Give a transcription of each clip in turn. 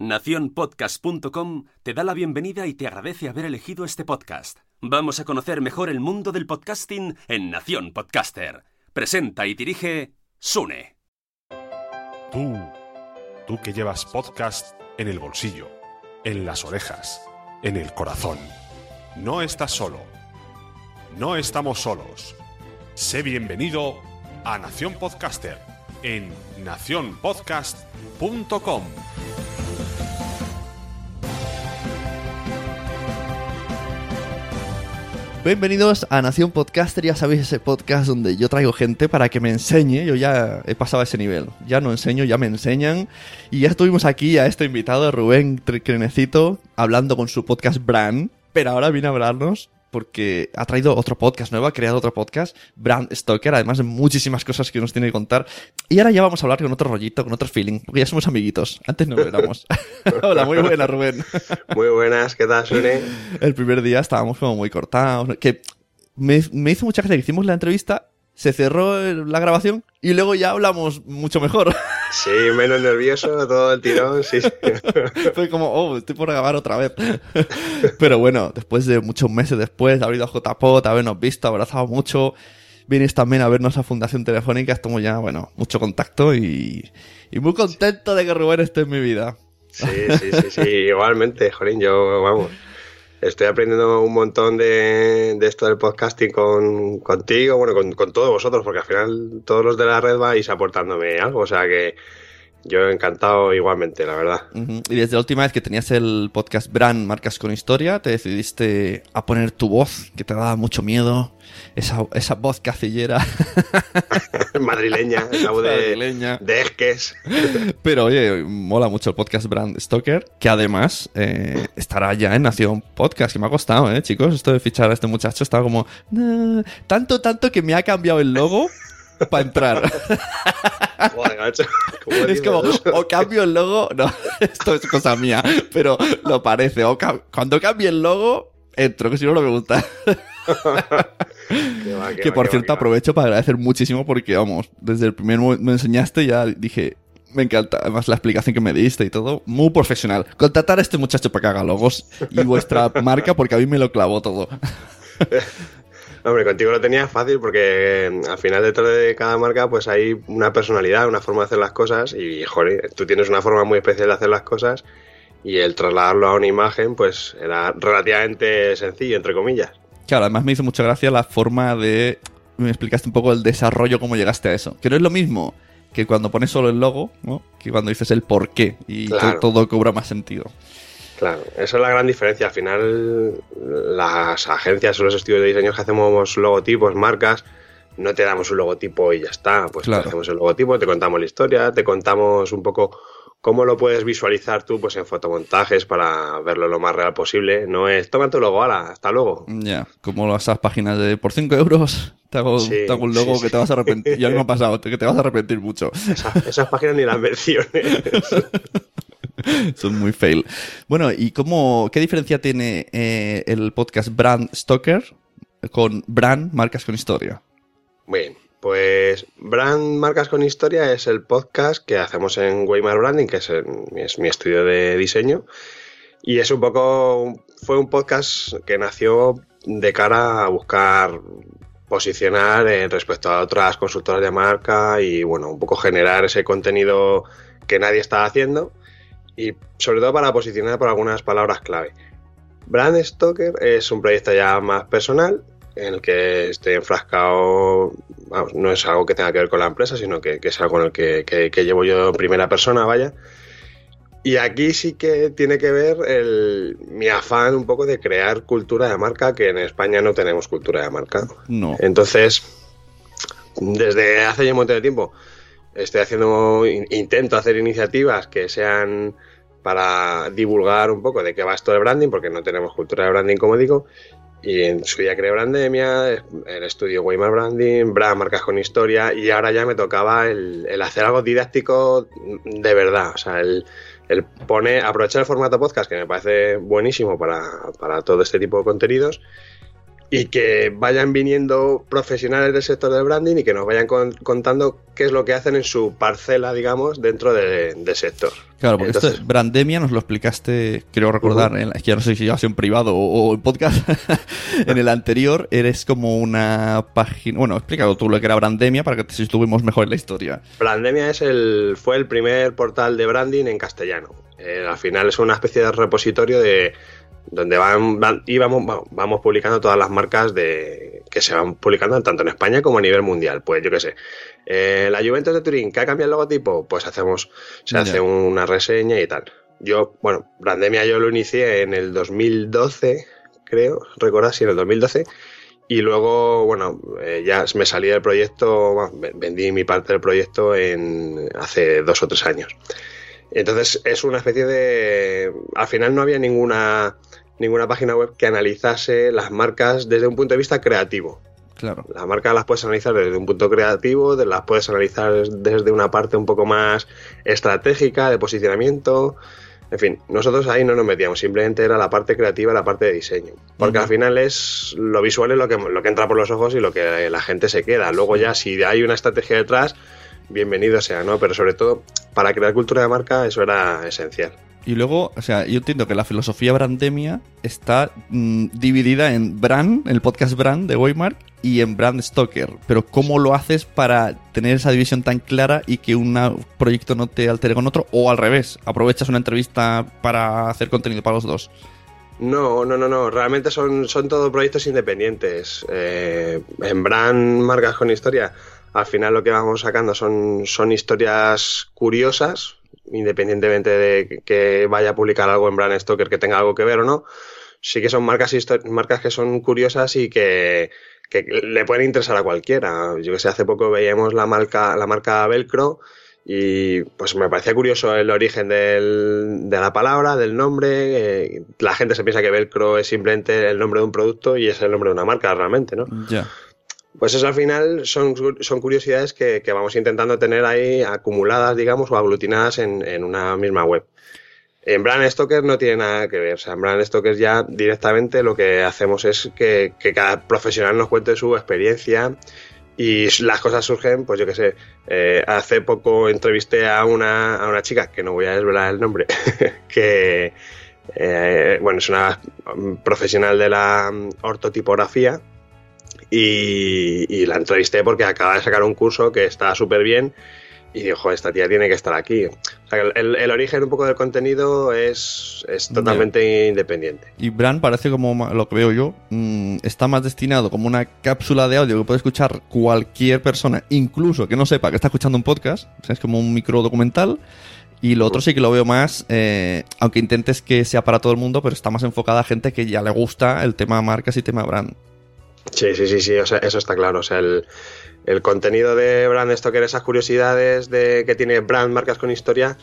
Naciónpodcast.com te da la bienvenida y te agradece haber elegido este podcast. Vamos a conocer mejor el mundo del podcasting en Nación Podcaster. Presenta y dirige Sune. Tú, tú que llevas podcast en el bolsillo, en las orejas, en el corazón. No estás solo. No estamos solos. Sé bienvenido a Nación Podcaster en nacionpodcast.com. Bienvenidos a Nación Podcaster, ya sabéis ese podcast donde yo traigo gente para que me enseñe, yo ya he pasado a ese nivel, ya no enseño, ya me enseñan y ya estuvimos aquí a este invitado, Rubén Crenecito, hablando con su podcast Brand, pero ahora viene a hablarnos porque ha traído otro podcast nuevo, ha creado otro podcast, Brand Stoker, además de muchísimas cosas que nos tiene que contar. Y ahora ya vamos a hablar con otro rollito, con otro feeling, porque ya somos amiguitos. Antes no lo éramos. Hola, muy buena, Rubén. Muy buenas, ¿qué tal, Sune? El primer día estábamos como muy cortados. Que me, me hizo mucha gracia que hicimos la entrevista, se cerró la grabación y luego ya hablamos mucho mejor. Sí, menos nervioso, todo el tirón, sí. Fue como, oh, estoy por grabar otra vez. Pero bueno, después de muchos meses después de haber ido a JPOT, habernos visto, abrazado mucho, vienes también a vernos a Fundación Telefónica, estamos ya, bueno, mucho contacto y, y muy contento de que Rubén esté en mi vida. Sí, sí, sí, sí, igualmente, Jolín, yo, vamos, estoy aprendiendo un montón de, de esto del podcasting con, contigo, bueno, con, con todos vosotros, porque al final todos los de la red vais aportándome algo, o sea que yo encantado igualmente, la verdad. Y desde la última vez que tenías el podcast Brand Marcas con Historia, te decidiste a poner tu voz, que te daba mucho miedo, esa, esa voz cacillera. Madrileña, la voz de, Madrileña. de Esques. Pero oye, mola mucho el podcast Brand Stoker, que además eh, estará ya en Nación Podcast, que me ha costado, ¿eh, chicos? Esto de fichar a este muchacho estaba como... Tanto, tanto que me ha cambiado el logo para entrar. Joder, macho, ¿cómo es como, o cambio el logo... No, esto es cosa mía, pero lo parece. O cuando cambie el logo, entro, que si no, no me gusta. Qué va, qué que por va, cierto va. aprovecho para agradecer muchísimo porque, vamos, desde el primer momento me enseñaste ya dije, me encanta, además la explicación que me diste y todo, muy profesional. Contratar a este muchacho para que haga logos y vuestra marca porque a mí me lo clavó todo. Hombre, contigo lo tenía fácil porque eh, al final detrás de cada marca pues hay una personalidad, una forma de hacer las cosas y, joder, tú tienes una forma muy especial de hacer las cosas y el trasladarlo a una imagen pues era relativamente sencillo, entre comillas. Claro, además me hizo mucha gracia la forma de... Me explicaste un poco el desarrollo, cómo llegaste a eso. Que no es lo mismo que cuando pones solo el logo, ¿no? Que cuando dices el por qué y todo cobra más sentido. Claro, esa es la gran diferencia. Al final, las agencias o los estudios de diseño que hacemos logotipos, marcas, no te damos un logotipo y ya está. Pues te hacemos el logotipo, te contamos la historia, te contamos un poco cómo lo puedes visualizar tú pues en fotomontajes para verlo lo más real posible. No es, toma tu logo, ala, hasta luego. Ya, como esas páginas de por 5 euros te hago, Sí, te hago un logo sí, que te vas a arrepentir. Ya me ha pasado, que te vas a arrepentir mucho. Esa- esas páginas ni las menciones. Son muy fail. Bueno, ¿y cómo, qué diferencia tiene eh, el podcast Brand Stoker con Brand Marcas con Historia? Bien, pues Brand Marcas con Historia es el podcast que hacemos en Weimar Branding, que es, mi estudio de diseño. Y es un poco, fue un podcast que nació de cara a buscar posicionar eh, respecto a otras consultoras de marca y bueno, un poco generar ese contenido que nadie está haciendo y sobre todo para posicionar por algunas palabras clave. Brand Stoker es un proyecto ya más personal en el que estoy enfrascado, vamos, no es algo que tenga que ver con la empresa, sino que, que es algo en el que, que- que llevo yo en primera persona, vaya. Y aquí sí que tiene que ver el, mi afán un poco de crear cultura de marca, que en España no tenemos cultura de marca. No. Entonces, desde hace ya un montón de tiempo, estoy haciendo, in- intento hacer iniciativas que sean para divulgar un poco de qué va esto del branding, porque no tenemos cultura de branding, como digo. Y en su día creé Brandemia, el estudio Weimar Branding, Brand Marcas con Historia, y ahora ya me tocaba el, el hacer algo didáctico de verdad. O sea, el, el poner, aprovechar el formato podcast, que me parece buenísimo para, para todo este tipo de contenidos, y que vayan viniendo profesionales del sector del branding y que nos vayan con- contando qué es lo que hacen en su parcela, digamos, dentro de- del sector. Claro, porque Entonces- esto de Brandemia nos lo explicaste, creo recordar, en la- es que ya no sé si ya ha sido en privado o, o en podcast. en el anterior eres como una página. Bueno, explícalo tú lo que era Brandemia para que te situemos mejor en la historia. Brandemia es el, fue el primer portal de branding en castellano. Eh, al final es una especie de repositorio de donde van, van- y vamos, va- vamos publicando todas las marcas de que se van publicando tanto en España como a nivel mundial. Pues yo qué sé, eh, la Juventus de Turín, que ha cambiado el logotipo, pues hacemos, se hace una reseña y tal. Yo, bueno, Brandemia yo lo inicié en el 2012, creo, recordad, sí, en el 2012. Y luego, bueno, eh, ya me salí del proyecto, bueno, ve- vendí mi parte del proyecto en hace dos o tres años. Entonces es una especie de... Al final no había ninguna, ninguna página web que analizase las marcas desde un punto de vista creativo. Claro. Las marcas las puedes analizar desde un punto creativo, las puedes analizar desde una parte un poco más estratégica, de posicionamiento. En fin, nosotros ahí no nos metíamos, simplemente era la parte creativa, la parte de diseño. Porque al final es lo visual es lo que, lo que entra por los ojos y lo que la gente se queda. Luego ya si hay una estrategia detrás, bienvenido sea, ¿no? Pero sobre todo, para crear cultura de marca, eso era esencial. Y luego, o sea, yo entiendo que la filosofía Brandemia está mm, dividida en Brand, el podcast Brand de Weimar, y en Brand Stoker. Pero ¿cómo lo haces para tener esa división tan clara y que un proyecto no te altere con otro? O al revés, aprovechas una entrevista para hacer contenido para los dos. No, no, no, no. Realmente son, son todos proyectos independientes. Eh, en Brand Marcas con Historia, al final lo que vamos sacando son, son historias curiosas, independientemente de que- vaya a publicar algo en Brand Stoker que tenga algo que ver o no. Sí que son marcas, marcas que son curiosas y que, que le pueden interesar a cualquiera. Yo que sé, hace poco veíamos la marca, la marca Velcro y pues me parecía curioso el origen del- de la palabra, del nombre. eh, la gente se piensa que Velcro es simplemente el nombre de un producto y es el nombre de una marca realmente, ¿no? Ya. Pues eso al final son, son curiosidades que, que vamos intentando tener ahí acumuladas, digamos, o aglutinadas en, en una misma web. En Brand Stoker no tiene nada que ver. O sea, en Brand Stoker ya directamente lo que hacemos es que, que cada profesional nos cuente su experiencia y las cosas surgen, pues yo qué sé. eh, hace poco entrevisté a una, a una chica, que no voy a desvelar el nombre, que, eh, bueno, es una profesional de la ortotipografía y, y la entrevisté porque acaba de sacar un curso que está súper bien y dijo, "Joder, esta tía tiene que estar aquí. O sea, que el, el origen un poco del contenido es, es totalmente independiente. Y Brand parece como lo que veo yo, mm, está más destinado como una cápsula de audio que puede escuchar cualquier persona, incluso que no sepa que está escuchando un podcast. O sea, es como un micro documental. Y lo otro sí que lo veo más, eh, aunque intentes que sea para todo el mundo, pero está más enfocada a gente que ya le gusta el tema marcas y tema brand. Sí, sí, sí, sí, o sea, eso está claro. O sea, el, el contenido de Brand Stoker, esas curiosidades de que tiene Brand Marcas con Historia,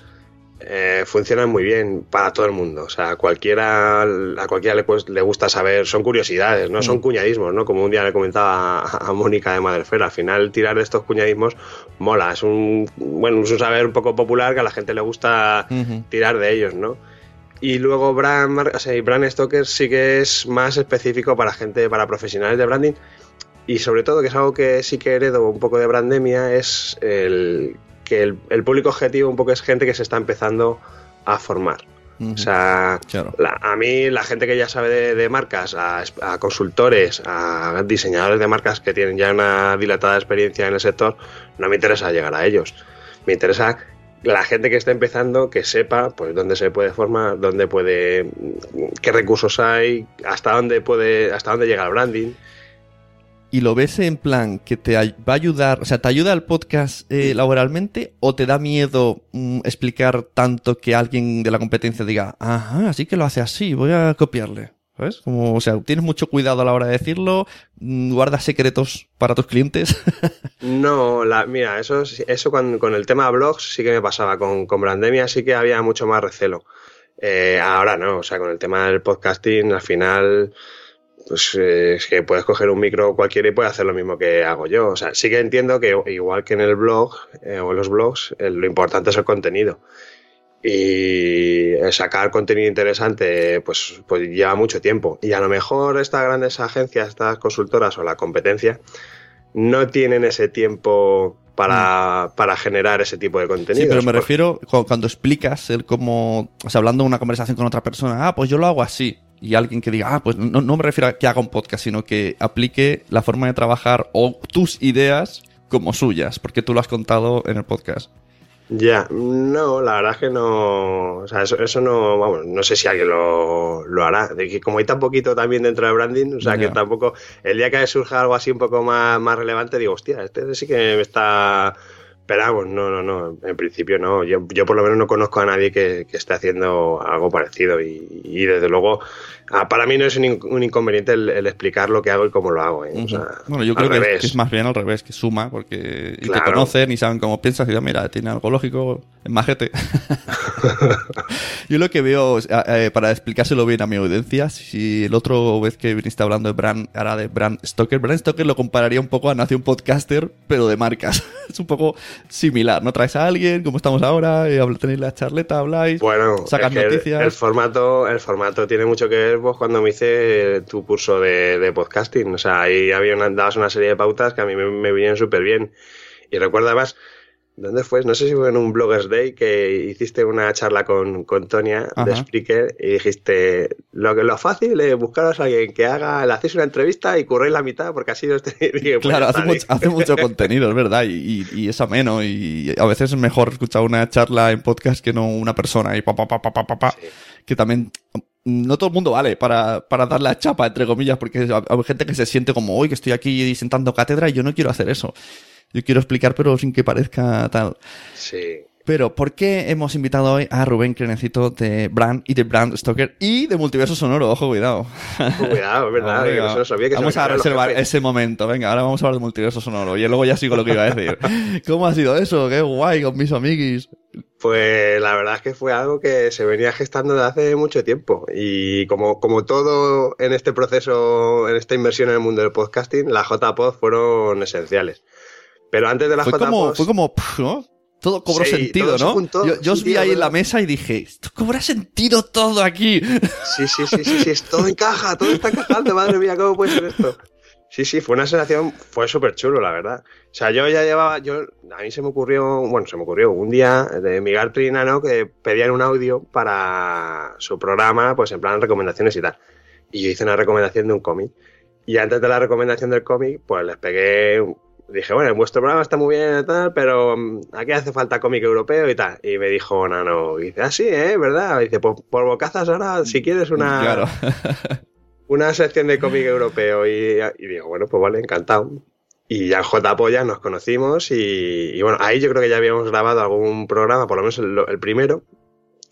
eh, funcionan muy bien para todo el mundo. O sea, cualquiera, a cualquiera le, pues, le gusta saber, son curiosidades, no son cuñadismos, ¿no? Como un día le comentaba a, a Mónica de Madrefera, al final tirar de estos cuñadismos mola, es un, bueno, es un saber un poco popular que a la gente le gusta tirar de ellos, ¿no? Y luego Brand, Mar- o sea, y Brand Stoker sí que es más específico para gente, para profesionales de branding. Y sobre todo, que es algo que sí que heredo un poco de Brandemia, es el que el, el público objetivo un poco es gente que se está empezando a formar. Ujú. O sea, Claro. la- a mí la gente que ya sabe de, de marcas, a, a consultores, a diseñadores de marcas que tienen ya una dilatada experiencia en el sector, no me interesa llegar a ellos. Me interesa la gente que está empezando que sepa pues dónde se puede formar, dónde puede, qué recursos hay, hasta dónde puede, hasta dónde llega el branding. ¿Y lo ves en plan que te va a ayudar, o sea, te ayuda el podcast eh, laboralmente o te da miedo mm, explicar tanto que alguien de la competencia diga, ajá, así que lo hace así, voy a copiarle? ¿Sabes? Como, o sea, tienes mucho cuidado a la hora de decirlo, mm, guardas secretos para tus clientes. No, la, mira, eso, eso con, con el tema blogs sí que me pasaba. Con, con Brandemia sí que había mucho más recelo. Eh, ahora no, o sea, con el tema del podcasting, al final, pues eh, es que puedes coger un micro cualquiera y puedes hacer lo mismo que hago yo. O sea, sí que entiendo que igual que en el blog eh, o en los blogs, eh, lo importante es el contenido. Y eh, sacar contenido interesante, pues, pues lleva mucho tiempo. Y a lo mejor estas grandes agencias, estas consultoras o la competencia, no tienen ese tiempo para, para generar ese tipo de contenido. Sí, pero me refiero cu- cuando explicas el cómo, o sea, hablando de una conversación con otra persona, ah, pues yo lo hago así. Y alguien que diga, ah, pues no, no me refiero a que haga un podcast, sino que aplique la forma de trabajar o tus ideas como suyas, porque tú lo has contado en el podcast. Ya, no, la verdad es que no. O sea, eso, eso no. Vamos, no sé si alguien lo, lo hará. De que como hay tan poquito también dentro de branding, o sea, que tampoco. El día que surja algo así un poco más, más relevante, digo, hostia, este sí que me está. Pero vamos, no, no, no. En principio no. Yo, yo por lo menos no conozco a nadie que, que esté haciendo algo parecido. Y, y desde luego, ah, para mí no es un, in- un inconveniente el, el explicar lo que hago y cómo lo hago. ¿eh? O sea, Bueno, yo creo que es, revés. que es más bien al revés, que suma, porque y te Claro. conocen y saben cómo piensas y digan, mira, tiene algo lógico, es majete. yo lo que veo, eh, para explicárselo bien a mi audiencia, si el otro vez que viniste hablando de Brand, ahora de Brand Stoker, Brand Stoker lo compararía un poco a Nación Podcaster, pero de marcas. es un poco similar, ¿no? Traes a alguien, como estamos ahora, eh, tenéis la charleta, habláis, Bueno, sacas es que el- noticias. El, formato, el formato tiene mucho que ver pues, cuando me hice tu curso de, de podcasting. O sea, ahí había una, dabas una serie de pautas que a mí me, me vinieron súper bien. Y recuerdo además, ¿dónde fue? No sé si fue en un Bloggers Day que hiciste una charla con, con Tonia de Ajá. Spreaker y dijiste, lo, que lo fácil es buscaros a alguien que haga, le hacéis una entrevista y curréis la mitad porque así os tenéis Claro, hace mucho, hace mucho contenido, es verdad, y, y- y es ameno, y a veces es mejor escuchar una charla en podcast que no una persona, y pa, pa, pa, pa, pa, pa, pa, que también no todo el mundo vale para, para dar la chapa, entre comillas, porque hay gente que se siente como, hoy que estoy aquí sentando cátedra y yo no quiero hacer eso. Yo quiero explicar, pero sin que parezca tal. Sí. Pero, ¿por qué hemos invitado hoy a Rubén Crenecito de Brand y de Brand Stoker y de Multiverso Sonoro? Ojo, cuidado. Cuidado, es verdad, olvide que se vamos a reservar ese momento. Venga, ahora vamos a hablar de multiverso sonoro. Y luego ya sigo lo que iba a decir. ¿Cómo ha sido eso? Qué guay con mis amiguis. Pues la verdad es que fue algo que se venía gestando desde hace mucho tiempo y como, como todo en este proceso, en esta inversión en el mundo del podcasting, las JPod fueron esenciales. Pero antes de las Fue como, JPod, fue como, ¿no? Todo cobró Sí, sentido, todo ¿no? juntó. Yo, yo os vi ahí en la mesa y dije, esto cobra sentido todo aquí. sí, sí, sí, sí, sí, es- todo encaja, todo está encajando, madre mía, ¿cómo puede ser esto? Sí, sí, fue una sensación, fue súper chulo, la verdad. O sea, yo ya llevaba, yo, a mí se me ocurrió, bueno, se me ocurrió un día de Miguel Trinano que pedían un audio para su programa, pues en plan recomendaciones y tal. Y yo hice una recomendación de un cómic. Y antes de la recomendación del cómic, pues les pegué, dije, bueno, en vuestro programa está muy bien y tal, pero mm, aquí hace falta cómic europeo y tal. Y me dijo Nano, y dice, ah, sí, ¿eh? ¿Verdad? Y dice, pues por bocazas ahora, si quieres una, Claro. una sección de cómic europeo y, y digo, bueno, pues vale, encantado. Y ya en JPO ya nos conocimos y, y bueno, ahí yo creo que ya habíamos grabado algún programa, por lo menos el, el primero,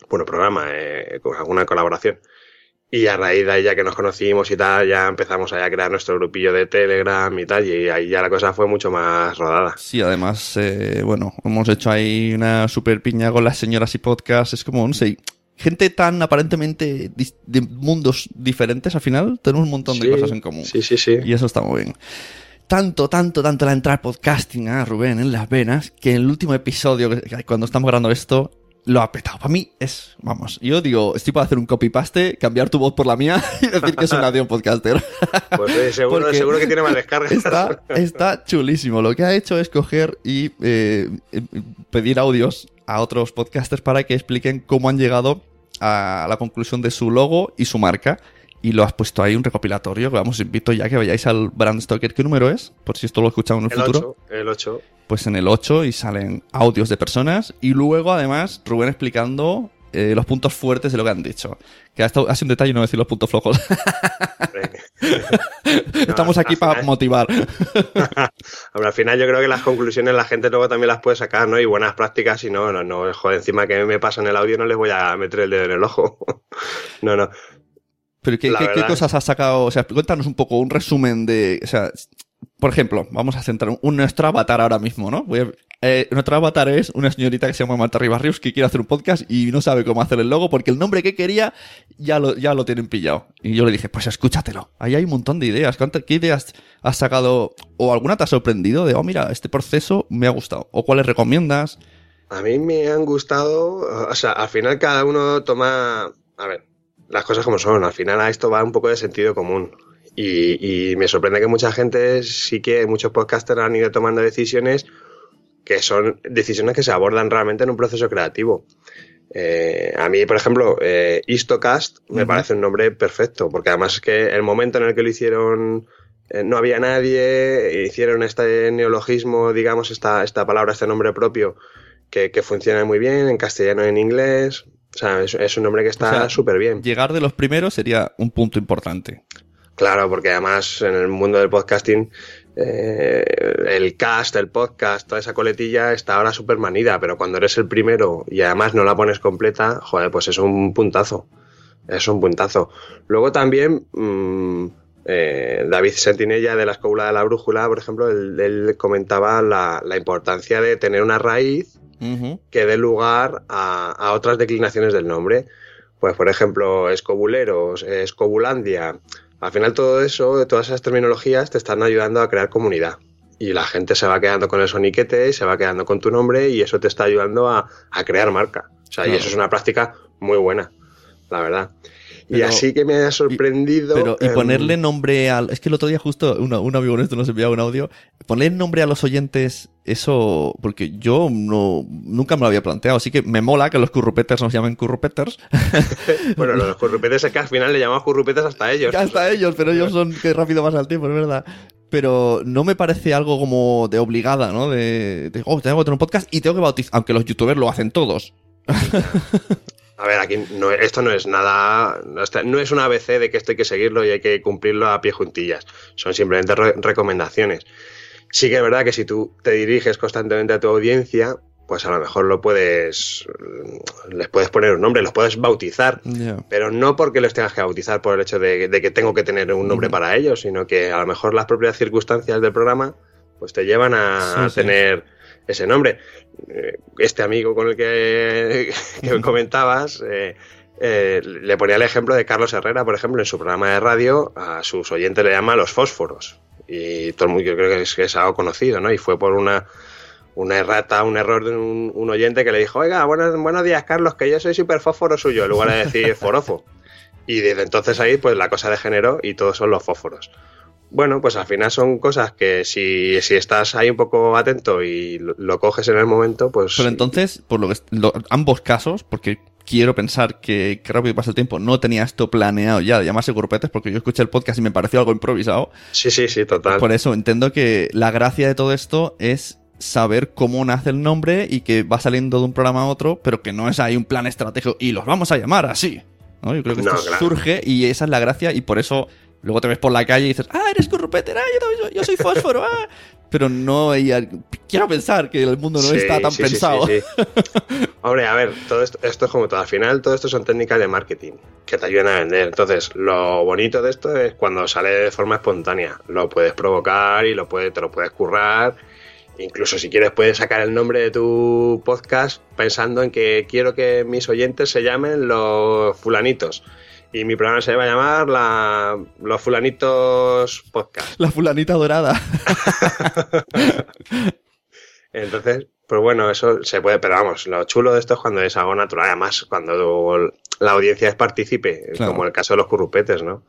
bueno, programa, eh, con alguna colaboración. Y a raíz de ahí, ya que nos conocimos y tal, ya empezamos a crear nuestro grupillo de Telegram y tal, y ahí ya la cosa fue mucho más rodada. Sí, además, eh, bueno, hemos hecho ahí una super piña con las señoras y podcast. Es como, no sé, gente tan aparentemente de mundos diferentes, al final tenemos un montón de Sí, cosas en común. Sí, sí, sí. Y eso está muy bien. Tanto, tanto, tanto la entrada podcasting a Rubén en las venas, que en el último episodio, cuando estamos grabando esto, lo ha petado. Para mí es, vamos, yo digo, estoy para hacer un copy-paste, cambiar tu voz por la mía y decir que es un audio podcaster. Pues eh, seguro, seguro que tiene más descargas. Está, está chulísimo. Lo que ha hecho es coger y eh, pedir audios a otros podcasters para que expliquen cómo han llegado a la conclusión de su logo y su marca. Y lo has puesto ahí un recopilatorio. Vamos, invito ya que vayáis al Brand Stoker. ¿Qué número es? Por si esto lo escuchamos en el, El futuro. 8, el 8. Pues en el 8 y salen audios de personas. Y luego, además, Rubén explicando eh, los puntos fuertes de lo que han dicho. Que ha, estado- ha sido un detalle no decir los puntos flojos. Estamos No, aquí para final- motivar. Hombre, al final yo creo que las conclusiones la gente luego también las puede sacar, ¿no? Y buenas prácticas, y no, no, no, joder, encima que me pasa en el audio no les voy a meter el dedo en el ojo. no, no. Pero ¿qué, cosas has sacado? O sea, cuéntanos un poco un resumen de... O sea, por ejemplo, vamos a centrar un, nuestro avatar ahora mismo, ¿no? Voy a- eh, nuestro avatar es una señorita que se llama Marta Ribarrius que quiere hacer un podcast y no sabe cómo hacer el logo porque el nombre que quería ya lo, ya lo tienen pillado. Y yo le dije, pues escúchatelo. Ahí hay un montón de ideas. ¿Cuántas, ¿Qué ideas has sacado? ¿O alguna te ha sorprendido de, oh, mira, este proceso me ha gustado? ¿O cuáles recomiendas? A mí me han gustado, o sea, al final cada uno toma, a ver, las cosas como son, al final a esto va un poco de sentido común. Y, y me sorprende que mucha gente, sí que muchos podcasters han ido tomando decisiones que son decisiones que se abordan realmente en un proceso creativo. Eh, a mí, por ejemplo, eh, Istocast me parece un nombre perfecto, porque además es que el momento en el que lo hicieron eh, no había nadie, hicieron este neologismo, digamos, esta, esta palabra, este nombre propio, que, que funciona muy bien en castellano y en inglés. O sea, es, es un nombre que O está sea, súper bien. Llegar de los primeros sería un punto importante. Claro, porque además en el mundo del podcasting, eh, el cast, el podcast, toda esa coletilla está ahora súper manida, pero cuando eres el primero y además no la pones completa, joder, pues es un puntazo. Es un puntazo. Luego también mm, eh, David Sentinella de la Escóbula de la Brújula, por ejemplo, él, él comentaba la, la importancia de tener una raíz que dé lugar a, a otras declinaciones del nombre. Pues, por ejemplo, escobuleros, escobulandia. Al final todo eso, todas esas terminologías te están ayudando a crear comunidad. Y la gente se va quedando con el soniquete, se va quedando con tu nombre y eso te está ayudando a, a crear marca. O sea, y eso es una práctica muy buena, la verdad. Y así que me ha sorprendido. Pero, y ponerle nombre al. Es que el otro día, justo, una- un amigo nuestro nos enviaba un audio. Ponerle nombre a los oyentes, eso. Porque yo no, nunca me lo había planteado. Así que me mola que los currupeters nos llamen currupeters. Bueno, los currupetes es que al final le llamamos currupetes hasta ellos. Hasta ellos, pero ellos son que rápido pasa el tiempo, es verdad. Pero no me parece algo como de obligada, ¿no? De, de, oh, tengo que tener un podcast y tengo que bautizar. Aunque los youtubers lo hacen todos. A ver, aquí no, esto no es nada, no es un ABC de que esto hay que seguirlo y hay que cumplirlo a pie juntillas. Son simplemente re- recomendaciones. Sí que es verdad que si tú te diriges constantemente a tu audiencia, pues a lo mejor lo puedes, mm, les puedes poner un nombre, los puedes bautizar, pero no porque los tengas que bautizar por el hecho de, de que tengo que tener un nombre para ellos, sino que a lo mejor las propias circunstancias del programa pues te llevan a, Sí, a sí. tener ese nombre. Eh, Este amigo con el que, comentabas eh, eh, le ponía el ejemplo de Carlos Herrera, por ejemplo, en su programa de radio a sus oyentes le llama los fósforos y todo el mundo yo creo que es, que es algo conocido, ¿no? Y fue por una una errata, un error de un, un oyente que le dijo, oiga, buenos, buenos días, Carlos, que yo soy súper fósforo suyo, en lugar de decir forofo. Y desde entonces ahí, pues la cosa degeneró y todos son los fósforos. Bueno, pues al final son cosas que si, si estás ahí un poco atento y lo, lo coges en el momento, pues... Pero entonces, por lo que lo- ambos casos, porque quiero pensar que, que rápido pasa el tiempo, no tenía esto planeado ya de llamarse grupetes, porque yo escuché el podcast y me pareció algo improvisado. Sí, sí, sí, total. Por eso entiendo que la gracia de todo esto es saber cómo nace el nombre y que va saliendo de un programa a otro, pero que no es ahí un plan estratégico y los vamos a llamar así. ¿no? Yo creo que No, esto claro. surge y esa es la gracia y por eso luego te ves por la calle y dices, ah, eres currupete, ah, yo, también soy- yo soy fósforo, ah. pero no. Quiero pensar que el mundo no Sí, está tan sí, pensado. sí, sí. Hombre, a ver, todo esto, esto es como todo. Al final, todo esto son técnicas de marketing que te ayudan a vender. Entonces, lo bonito de esto es cuando sale de forma espontánea. Lo puedes provocar y lo puedes, te lo puedes currar. Incluso si quieres, puedes sacar el nombre de tu podcast pensando en que quiero que mis oyentes se llamen los fulanitos. Y mi programa se va a llamar la, Los Fulanitos Podcast. La fulanita dorada. Entonces, pues bueno, eso se puede, pero vamos, lo chulo de esto es cuando es algo natural, además cuando la audiencia es partícipe, Claro. como el caso de los currupetes, ¿no?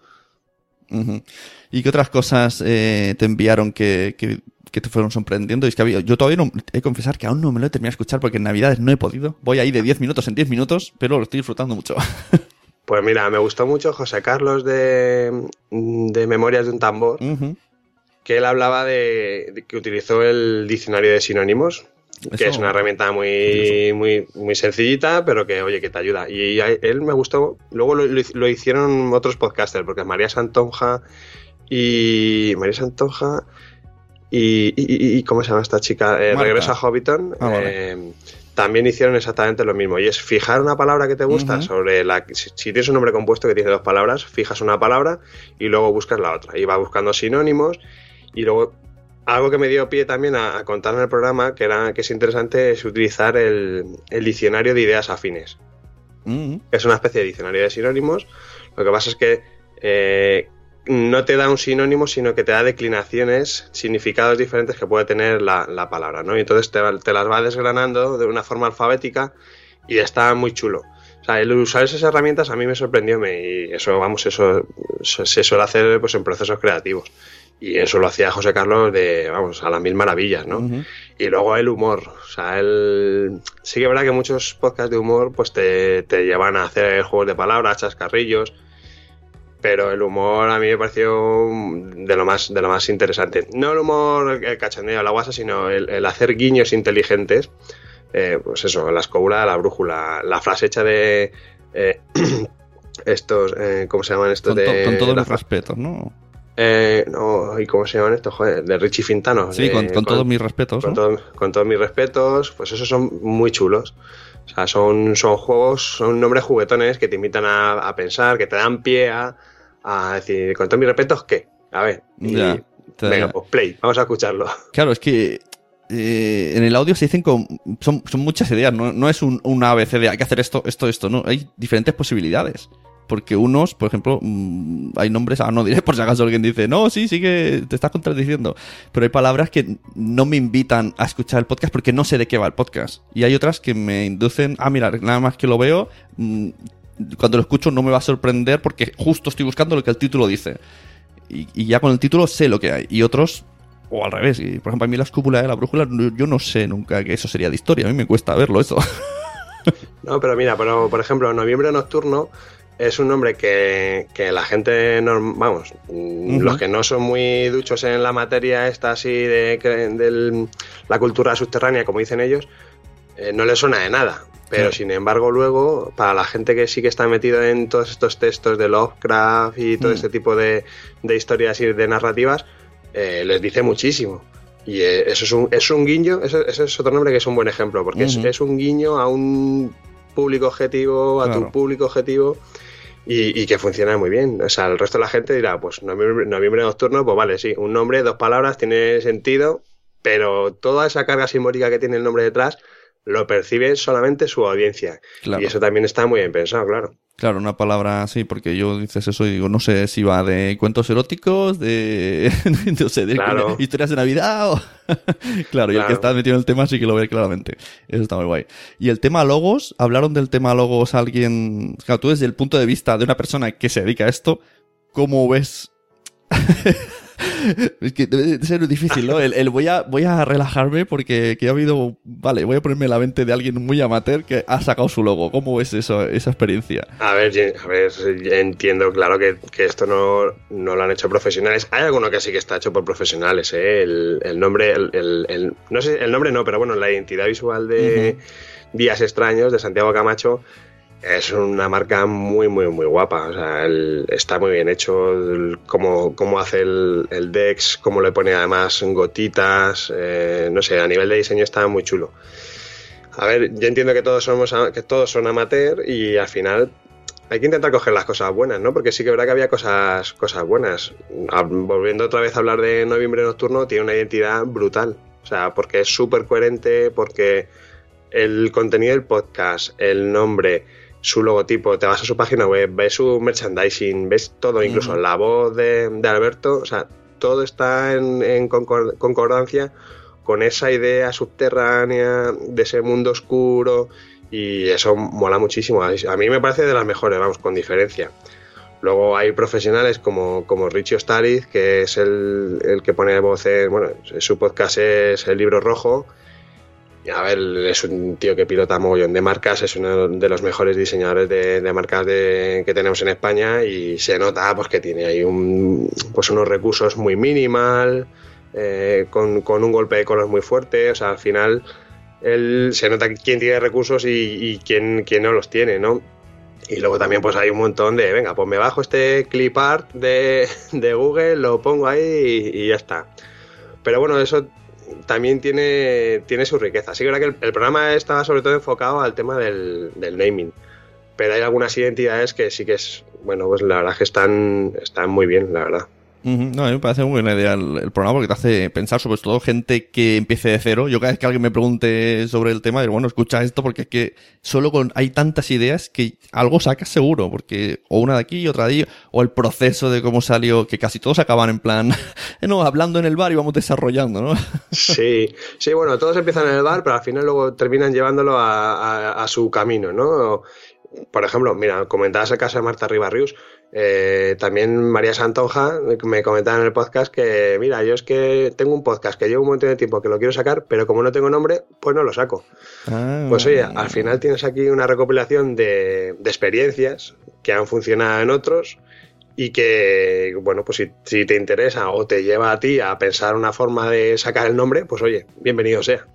¿Y qué otras cosas eh, te enviaron que, que- que te fueron sorprendiendo? Y es que había, yo todavía no, he confesar que aún no me lo he terminado de escuchar porque en Navidades no he podido. Voy ahí de 10 minutos en 10 minutos, pero lo estoy disfrutando mucho. Pues mira, me gustó mucho José Carlos de, de Memorias de un Tambor, que él hablaba de, de que utilizó el diccionario de sinónimos, que es una herramienta muy, muy, muy sencillita, pero que, oye, que te ayuda. Y a él me gustó, luego lo, lo- lo hicieron otros podcasters, porque María Santonja y... María Santonja y, y- y- ¿cómo se llama esta chica? Eh, Marta. Regreso a Hobbiton. Ah, vale. eh, también hicieron exactamente lo mismo. Y es fijar una palabra que te gusta sobre la. Si, si tienes un nombre compuesto que tiene dos palabras, fijas una palabra y luego buscas la otra. Y va buscando sinónimos. Y luego. Algo que me dio pie también a, a contar en el programa, que era que es interesante, es utilizar el, el diccionario de ideas afines. Es una especie de diccionario de sinónimos. Lo que pasa es que eh, no te da un sinónimo, sino que te da declinaciones, significados diferentes que puede tener la, la palabra, ¿no? Y entonces te, te las va desgranando de una forma alfabética y está muy chulo. O sea, el usar esas herramientas a mí me sorprendió me, y eso, vamos, eso, se suele hacer pues, en procesos creativos. Y eso lo hacía José Carlos de, vamos, a las mil maravillas, ¿no? Ujú. Y luego el humor. O sea, el... sí que es verdad que muchos podcasts de humor pues te, te llevan a hacer juegos de palabras, chascarrillos. Pero el humor a mí me pareció de lo más, de lo más interesante. No el humor, el cachondeo, la guasa, sino el, el hacer guiños inteligentes. Eh, pues eso, la escobula, la brújula, la frase hecha de eh, estos, eh, ¿cómo se llaman estos? Con, to- de, con todos mis respetos, ¿no? eh, no, ¿y cómo se llaman estos? Joder, de Richie Fintano. Sí, de- con, con todos mis respetos, con, ¿no? todo- con todos mis respetos, pues esos son muy chulos. O sea, son, son juegos, son nombres juguetones que te invitan a, a pensar, que te dan pie a, a decir, con todos mis respetos, ¿qué? A ver, y, Ya, te- venga, pues play, vamos a escucharlo. Claro, es que eh, en el audio se dicen con, son, son muchas ideas, no, no es un, un ABC de hay que hacer esto, esto, esto, no, hay diferentes posibilidades. Porque unos, por ejemplo, mm, hay nombres, ah, no diré por si acaso alguien dice, no, sí, sí que te estás contradiciendo. Pero hay palabras que no me invitan a escuchar el podcast porque no sé de qué va el podcast. Y hay otras que me inducen, ah, mira, nada más que lo veo, mm, cuando lo escucho no me va a sorprender porque justo estoy buscando lo que el título dice. Y, y ya con el título sé lo que hay. Y otros o al revés. Y, por ejemplo, a mí la escúpula de la brújula, yo no sé nunca que eso sería de historia. A mí me cuesta verlo eso. No, pero mira, pero, por ejemplo, Noviembre Nocturno es un nombre que, que la gente, vamos, los que no son muy duchos en la materia esta así de, del- la cultura subterránea, como dicen ellos, eh, no les suena de nada. Pero sin embargo, luego, para la gente que sí que está metido en todos estos textos de Lovecraft y todo Mm. este tipo de, de historias y de narrativas, eh, les dice muchísimo. Y eh, eso es un, es un guiño, eso, eso es otro nombre que es un buen ejemplo, porque es- un guiño a un público objetivo, a Claro. tu público objetivo, y, y que funciona muy bien. O sea, el resto de la gente dirá, pues noviembre, noviembre nocturno, pues vale, sí, un nombre, dos palabras, tiene sentido, pero toda esa carga simbólica que tiene el nombre detrás lo percibe solamente su audiencia. Claro. Y eso también está muy bien pensado, claro. Claro, una palabra así, porque yo dices eso y digo, no sé si va de cuentos eróticos, de, no sé, de Claro. historias de Navidad o... claro, y el que Claro. está metido en el tema sí que lo ve claramente. Eso está muy guay. Y el tema logos, hablaron del tema logos alguien... Claro, tú desde el punto de vista de una persona que se dedica a esto, ¿cómo ves es que debe de ser difícil, ¿no? El, el voy, a, voy a relajarme porque que ha habido... Vale, voy a ponerme la mente de alguien muy amateur que ha sacado su logo. ¿Cómo ves eso, esa experiencia? A ver, a ver, entiendo, claro que, que esto no, no lo han hecho profesionales. Hay alguno que sí que está hecho por profesionales, ¿eh? El, el nombre, el- no sé, el nombre no, pero bueno, la identidad visual de Días Extraños de Santiago Camacho es una marca muy, muy, muy guapa. O sea, el- está muy bien hecho. el- cómo, hace el, el Dex, cómo le pone además gotitas. eh, no sé, a nivel de diseño está muy chulo. A ver, yo entiendo que todos somos que todos son amateur y al final hay que intentar coger las cosas buenas, ¿no? Porque sí que es verdad que había cosas, cosas buenas. Ah, Volviendo otra vez a hablar de Noviembre Nocturno, tiene una identidad brutal. O sea, porque es súper coherente, porque el contenido del podcast, el nombre, su logotipo, te vas a su página web, ves su merchandising, ves todo, incluso la voz de, de Alberto, o sea, todo está en, en concor- concordancia con esa idea subterránea de ese mundo oscuro y eso mola muchísimo. A mí me parece de las mejores, vamos, con diferencia. Luego hay profesionales como, como Richie Ostariz, que es el, el que pone voz en, bueno, su podcast es El Libro Rojo. A ver, es un tío que pilota mogollón de marcas, es uno de los mejores diseñadores de, marcas de- que tenemos en España y se nota pues que tiene ahí un, pues unos recursos muy minimal, eh, con, un golpe de color muy fuerte, o sea, al final él se nota quién tiene recursos y, quién, no los tiene, ¿no? Y luego también pues hay un montón de, venga, pues me bajo este clip art de, de Google, lo pongo ahí y ya está. Pero bueno, eso también tiene, tiene su riqueza. Sí que que el, programa estaba sobre todo enfocado al tema del, del naming. Pero hay algunas identidades que sí que es, bueno, pues la verdad que están, están muy bien, la verdad. No, a mí me parece muy buena idea el, el programa porque te hace pensar, sobre todo gente que empiece de cero. Yo cada vez que alguien me pregunte sobre el tema, digo, bueno, escucha esto porque es que solo con hay tantas ideas que algo sacas seguro, porque o una de aquí y otra de allí, o el proceso de cómo salió, que casi todos acaban en plan, no, hablando en el bar y vamos desarrollando, ¿no? Sí, sí, bueno, todos empiezan en el bar, pero al final luego terminan llevándolo a, a- a su camino, ¿no? Por ejemplo, mira, comentabas el caso de Marta Ribarrius. Eh, también María Santonja me comentaba en el podcast que, mira, yo es que tengo un podcast que llevo un montón de tiempo que lo quiero sacar, pero como no tengo nombre, pues no lo saco. Ah, Pues oye, al final tienes aquí una recopilación de, de experiencias que han funcionado en otros y que, bueno, pues si, si te interesa o te lleva a ti a pensar una forma de sacar el nombre, pues oye, bienvenido sea.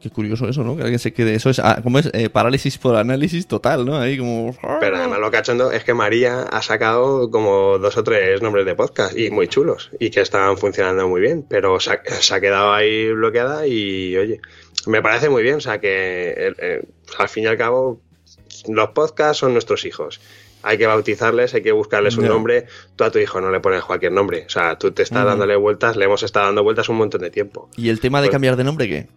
Qué curioso eso, ¿no? Que alguien se quede. Eso es, ah, ¿cómo es? Eh, parálisis por análisis total, ¿no? Ahí como. Pero además lo cachondo es que María ha sacado como dos o tres nombres de podcast y muy chulos y que estaban funcionando muy bien, pero se ha, se ha quedado ahí bloqueada y oye, me parece muy bien, o sea que eh, eh, al fin y al cabo los podcasts son nuestros hijos. Hay que bautizarles, hay que buscarles un nombre. Tú a tu hijo no le pones cualquier nombre. O sea, tú te estás dándole vueltas, le hemos estado dando vueltas un montón de tiempo. ¿Y el tema de Pues- cambiar de nombre qué?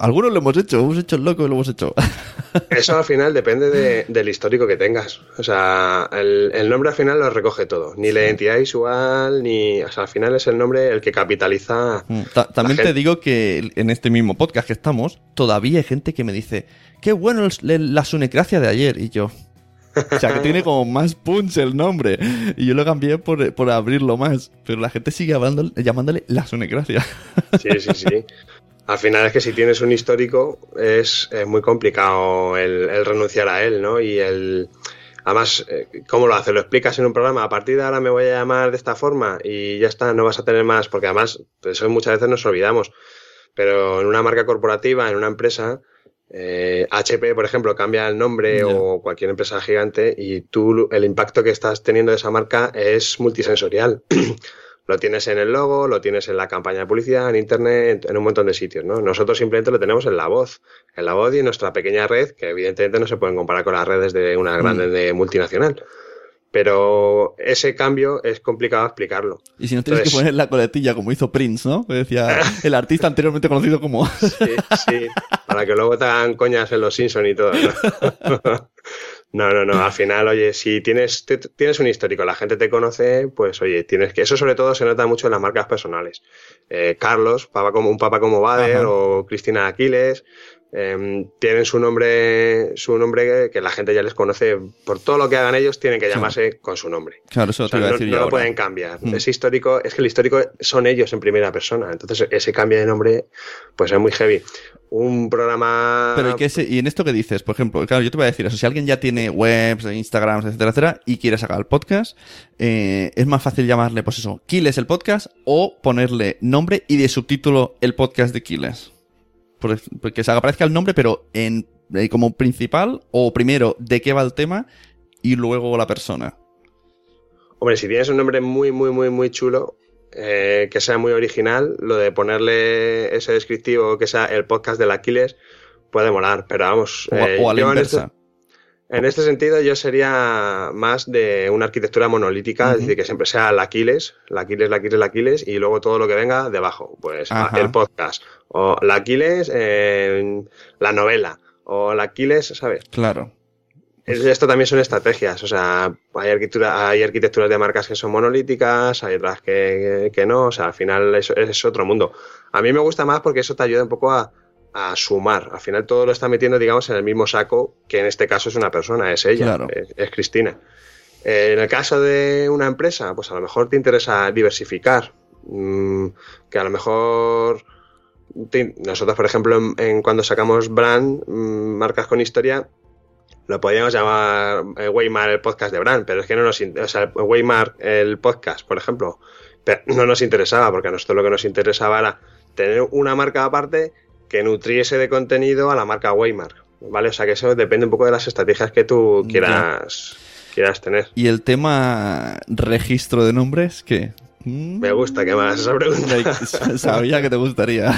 Algunos lo hemos hecho, hemos hecho el loco y lo hemos hecho. Eso al final depende de- del histórico que tengas. O sea, el, el nombre al final lo recoge todo. Ni la identidad visual, ni. O sea, al final es el nombre el que capitaliza. Mm, ta- también te gente- digo que en este mismo podcast que estamos, todavía hay gente que me dice, qué bueno el- la sunecracia de ayer. Y yo, o sea, que tiene como más punch el nombre. Y yo lo cambié por, por abrirlo más. Pero la gente sigue hablando, llamándole la sunecracia. Sí, sí, sí. Al final es que si tienes un histórico es, es muy complicado el, el renunciar a él, ¿no? Y el. Además, eh, ¿cómo lo haces? Lo explicas en un programa. A partir de ahora me voy a llamar de esta forma y ya está, no vas a tener más. Porque además, pues eso muchas veces nos olvidamos. Pero en una marca corporativa, en una empresa, eh, HP, por ejemplo, cambia el nombre o cualquier empresa gigante y tú el impacto que estás teniendo de esa marca es multisensorial. lo tienes en el logo, lo tienes en la campaña de publicidad, en internet, en un montón de sitios, ¿no? Nosotros simplemente lo tenemos en la voz, en la voz y en nuestra pequeña red, que evidentemente no se pueden comparar con las redes de una grande de multinacional. Pero ese cambio es complicado explicarlo. Y si no tienes que poner la coletilla como hizo Prince, ¿no? Que decía el artista anteriormente conocido como... Sí, sí, para que luego te hagan coñas en los Simpson y todo. ¿no? No, no, no. Al final, oye, si tienes, te- tienes un histórico, la gente te conoce, pues oye, tienes que. Eso sobre todo se nota mucho en las marcas personales. Eh, Carlos, papa como, un papa como Bader Ajá. o Cristina Aquiles, eh, tienen su nombre, su nombre que, que la gente ya les conoce. Por todo lo que hagan ellos, tienen que llamarse con su nombre. Claro, eso O te sea, iba a no, decir no yo lo ahora. pueden cambiar. Mm. Ese histórico, es que el histórico son ellos en primera persona. Entonces, ese cambio de nombre, pues es muy heavy. Un programa. Pero ¿y, qué se- y en esto que dices, por ejemplo, claro, yo te voy a decir eso, si alguien ya tiene webs, Instagrams, etcétera, etcétera, y quiere sacar el podcast, eh, es más fácil llamarle, pues eso, Kiles el podcast, o ponerle nombre y de subtítulo el podcast de Kiles. Por- Porque se aparezca el nombre, pero en eh, como principal o primero de qué va el tema y luego la persona? Hombre, si tienes un nombre muy, muy, muy, muy chulo, eh, que sea muy original, lo de ponerle ese descriptivo que sea el podcast del Aquiles puede molar, pero vamos. O, eh, o a la inversa. En este, en sentido, yo sería más de una arquitectura monolítica, uh -huh. es decir, que siempre sea el Aquiles, el Aquiles, el Aquiles, el Aquiles, y luego todo lo que venga debajo. Pues Ajá. el podcast, o el Aquiles, eh, la novela, o el Aquiles, ¿sabes? Claro. Esto también son estrategias, o sea, hay, arquitectura, hay arquitecturas de marcas que son monolíticas, hay otras que no, o sea, al final es, es, otro mundo. A mí me gusta más porque eso te ayuda un poco a, a, sumar, al final todo lo está metiendo, digamos, en el mismo saco, que en este caso es una persona, es ella, claro. es, es, Cristina. Eh, en el caso de una empresa, pues a lo mejor te interesa diversificar, mmm, que a lo mejor... Nosotros, por ejemplo, en, en cuando sacamos brand, mmm, marcas con historia, lo podríamos llamar eh, Weimar el podcast de Brand, pero es que no nos, o sea, Weimar el podcast, por ejemplo, no nos interesaba, porque a nosotros lo que nos interesaba era tener una marca aparte que nutriese de contenido a la marca Weimar, ¿vale? O sea que eso depende un poco de las estrategias que tú quieras, yeah. quieras tener. ¿Y el tema registro de nombres qué? Me gusta que me hagas esa pregunta. Sabía que te gustaría.